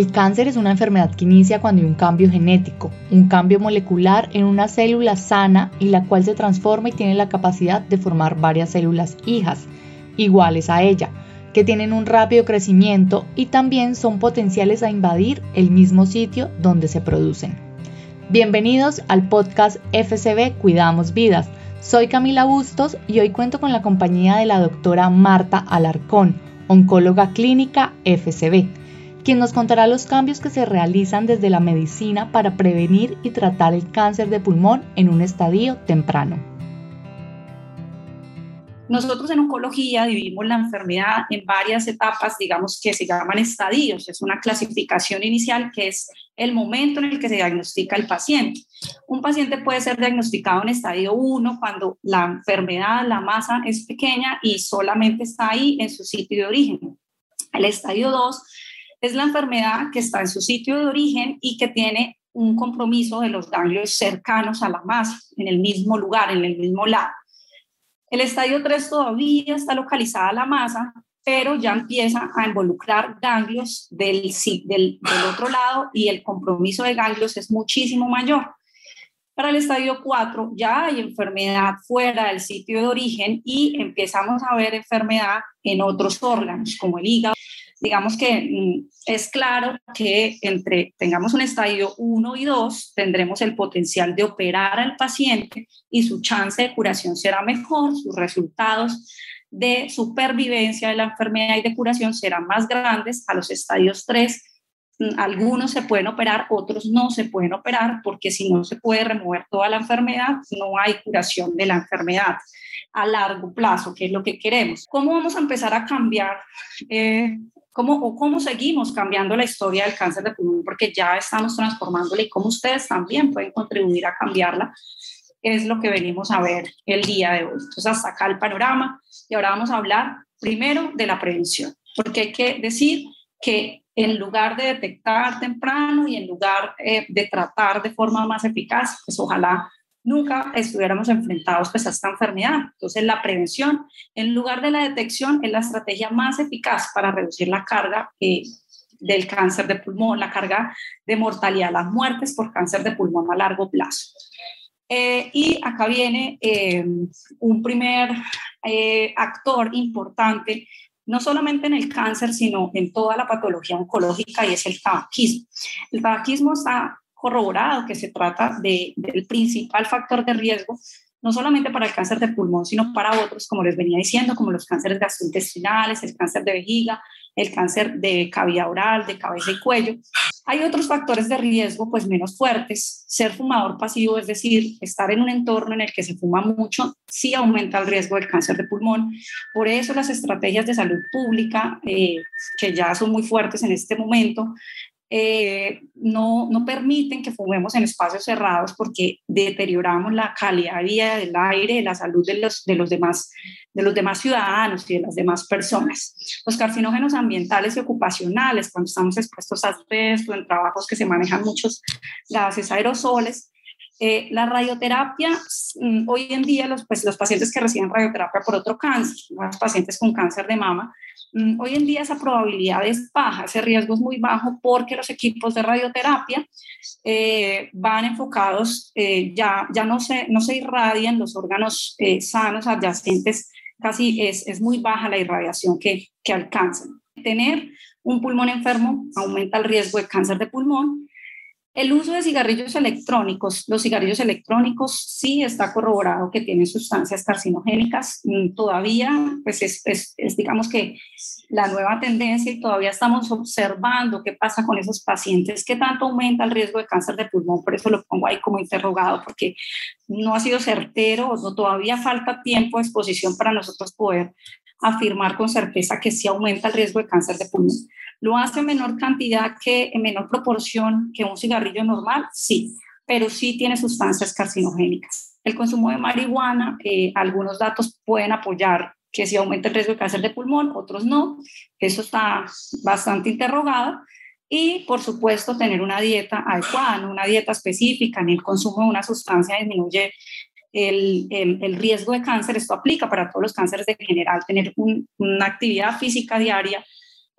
El cáncer es una enfermedad que inicia cuando hay un cambio genético, un cambio molecular en una célula sana y la cual se transforma y tiene la capacidad de formar varias células hijas, iguales a ella, que tienen un rápido crecimiento y también son potenciales a invadir el mismo sitio donde se producen. Bienvenidos al podcast FCB Cuidamos Vidas. Soy Camila Bustos y hoy cuento con la compañía de la doctora Marta Alarcón, oncóloga clínica FCB quien nos contará los cambios que se realizan desde la medicina para prevenir y tratar el cáncer de pulmón en un estadio temprano. Nosotros en oncología dividimos la enfermedad en varias etapas, digamos que se llaman estadios. Es una clasificación inicial que es el momento en el que se diagnostica el paciente. Un paciente puede ser diagnosticado en estadio 1 cuando la enfermedad, la masa es pequeña y solamente está ahí en su sitio de origen. El estadio 2 es la enfermedad que está en su sitio de origen y que tiene un compromiso de los ganglios cercanos a la masa, en el mismo lugar, en el mismo lado. El estadio 3 todavía está localizada la masa, pero ya empieza a involucrar ganglios del, otro lado y el compromiso de ganglios es muchísimo mayor. Para el estadio 4 ya hay enfermedad fuera del sitio de origen y empezamos a ver enfermedad en otros órganos como el hígado, digamos que mm, es claro que entre tengamos un estadio 1 y 2, tendremos el potencial de operar al paciente y su chance de curación será mejor, sus resultados de supervivencia de la enfermedad y de curación serán más grandes a los estadios 3. Mm, algunos se pueden operar, otros no se pueden operar porque si no se puede remover toda la enfermedad, no hay curación de la enfermedad a largo plazo, que es lo que queremos. ¿Cómo vamos a empezar a cambiar eh, ¿Cómo, o cómo seguimos cambiando la historia del cáncer de pulmón? Porque ya estamos transformándola y cómo ustedes también pueden contribuir a cambiarla, es lo que venimos a ver el día de hoy. Entonces, hasta acá el panorama y ahora vamos a hablar primero de la prevención, porque hay que decir que en lugar de detectar temprano y en lugar eh, de tratar de forma más eficaz, pues ojalá nunca estuviéramos enfrentados pues, a esta enfermedad. Entonces, la prevención, en lugar de la detección, es la estrategia más eficaz para reducir la carga eh, del cáncer de pulmón, la carga de mortalidad, las muertes por cáncer de pulmón a largo plazo. Eh, y acá viene eh, un primer actor importante no solamente en el cáncer, sino en toda la patología oncológica y es el tabaquismo. El tabaquismo está corroborado que se trata de, del principal factor de riesgo, no solamente para el cáncer de pulmón, sino para otros, como les venía diciendo, como los cánceres gastrointestinales, el cáncer de vejiga, el cáncer de cavidad oral, de cabeza y cuello. Hay otros factores de riesgo, pues menos fuertes. Ser fumador pasivo, es decir, estar en un entorno en el que se fuma mucho, sí aumenta el riesgo del cáncer de pulmón. Por eso las estrategias de salud pública, eh, que ya son muy fuertes en este momento, eh, no, no permiten que fumemos en espacios cerrados porque deterioramos la calidad de vida del aire, de la salud de los, de los, demás, de los demás ciudadanos y de las demás personas. Los carcinógenos ambientales y ocupacionales, cuando estamos expuestos a asbesto, en trabajos que se manejan muchos gases aerosoles, eh, la radioterapia, mm, hoy en día los, pues, los pacientes que reciben radioterapia por otro cáncer, los pacientes con cáncer de mama, Mm, hoy en día esa probabilidad es baja, ese riesgo es muy bajo porque los equipos de radioterapia eh, van enfocados, eh, ya, ya no, se, no se irradian los órganos sanos adyacentes, casi es, es, muy baja la irradiación que, que alcanzan. Tener un pulmón enfermo aumenta el riesgo de cáncer de pulmón el uso de cigarrillos electrónicos, los cigarrillos electrónicos sí está corroborado que tienen sustancias carcinogénicas, mm, todavía pues es, es, digamos que la nueva tendencia y todavía estamos observando qué pasa con esos pacientes, qué tanto aumenta el riesgo de cáncer de pulmón, por eso lo pongo ahí como interrogado, porque no ha sido certero, no, todavía falta tiempo de exposición para nosotros poder afirmar con certeza que sí aumenta el riesgo de cáncer de pulmón. ¿Lo hace en menor cantidad que en menor proporción que un cigarrillo normal? Sí, pero sí tiene sustancias carcinogénicas. El consumo de marihuana, eh, algunos datos pueden apoyar que sí aumenta el riesgo de cáncer de pulmón, otros no. Eso está bastante interrogado. Y, por supuesto, tener una dieta adecuada, una dieta específica, en el consumo de una sustancia disminuye el, el, riesgo de cáncer. Esto aplica para todos los cánceres de general, tener una actividad física diaria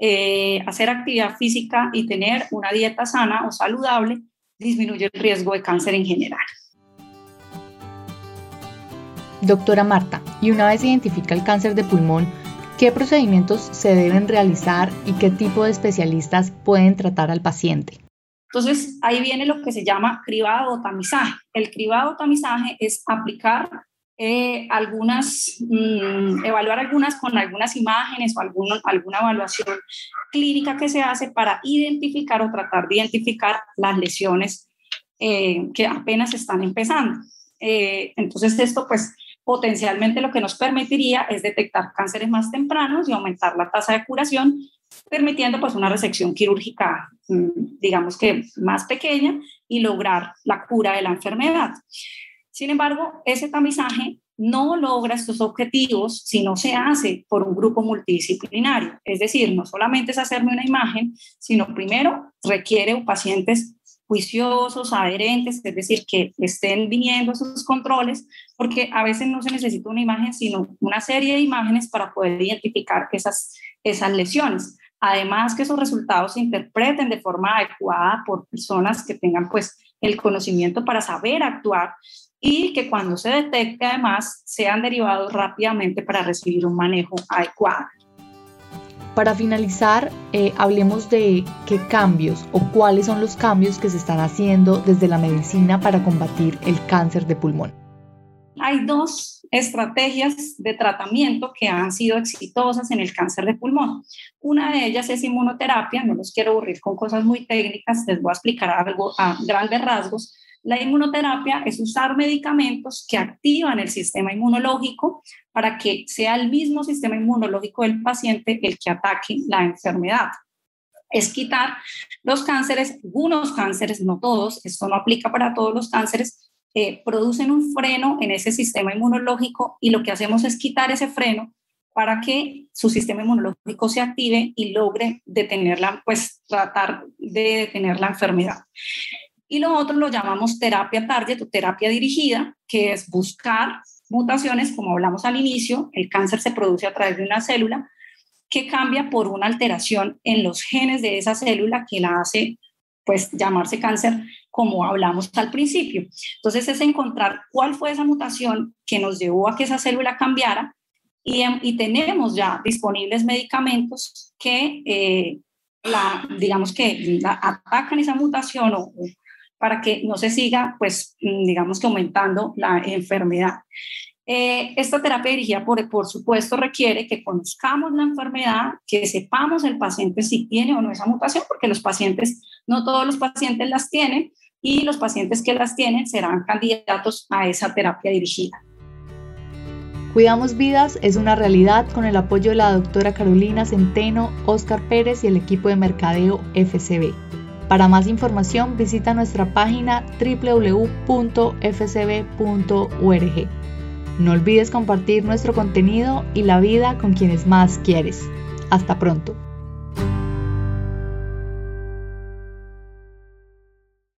eh, hacer actividad física y tener una dieta sana o saludable disminuye el riesgo de cáncer en general. Doctora Marta, y una vez identifica el cáncer de pulmón, ¿qué procedimientos se deben realizar y qué tipo de especialistas pueden tratar al paciente? Entonces, ahí viene lo que se llama cribado o tamizaje. El cribado o tamizaje es aplicar eh, algunas, mm, evaluar algunas con algunas imágenes o alguna evaluación clínica que se hace para identificar o tratar de identificar las lesiones eh, que apenas están empezando. Eh, entonces, esto pues potencialmente lo que nos permitiría es detectar cánceres más tempranos y aumentar la tasa de curación, permitiendo pues una resección quirúrgica, mm, digamos que más pequeña y lograr la cura de la enfermedad. Sin embargo, ese tamizaje no logra estos objetivos si no se hace por un grupo multidisciplinario. Es decir, no solamente es hacerme una imagen, sino primero requiere pacientes juiciosos, adherentes, es decir, que estén viniendo sus controles, porque a veces no se necesita una imagen, sino una serie de imágenes para poder identificar esas, esas lesiones. Además, que esos resultados se interpreten de forma adecuada por personas que tengan pues el conocimiento para saber actuar y que cuando se detecte además sean derivados rápidamente para recibir un manejo adecuado. Para finalizar, eh, hablemos de qué cambios o cuáles son los cambios que se están haciendo desde la medicina para combatir el cáncer de pulmón. Hay dos estrategias de tratamiento que han sido exitosas en el cáncer de pulmón. Una de ellas es inmunoterapia, no los quiero aburrir con cosas muy técnicas, les voy a explicar algo a grandes rasgos, la inmunoterapia es usar medicamentos que activan el sistema inmunológico para que sea el mismo sistema inmunológico del paciente el que ataque la enfermedad. Es quitar los cánceres, algunos cánceres, no todos, esto no aplica para todos los cánceres, eh, producen un freno en ese sistema inmunológico y lo que hacemos es quitar ese freno para que su sistema inmunológico se active y logre detenerla, pues tratar de detener la enfermedad. Y lo otro lo llamamos terapia target o terapia dirigida, que es buscar mutaciones, como hablamos al inicio, el cáncer se produce a través de una célula que cambia por una alteración en los genes de esa célula que la hace pues llamarse cáncer como hablamos al principio. Entonces es encontrar cuál fue esa mutación que nos llevó a que esa célula cambiara y, y tenemos ya disponibles medicamentos que eh, la, digamos que la, atacan esa mutación o, para que no se siga, pues, mm, digamos que aumentando la enfermedad. Eh, esta terapia dirigida, por, supuesto, requiere que conozcamos la enfermedad, que sepamos el paciente si tiene o no esa mutación, porque los pacientes, no todos los pacientes las tienen, y los pacientes que las tienen serán candidatos a esa terapia dirigida. Cuidamos Vidas es una realidad con el apoyo de la doctora Carolina Centeno, Oscar Pérez y el equipo de mercadeo FCB. Para más información visita nuestra página www.fcb.org. No olvides compartir nuestro contenido y la vida con quienes más quieres. Hasta pronto.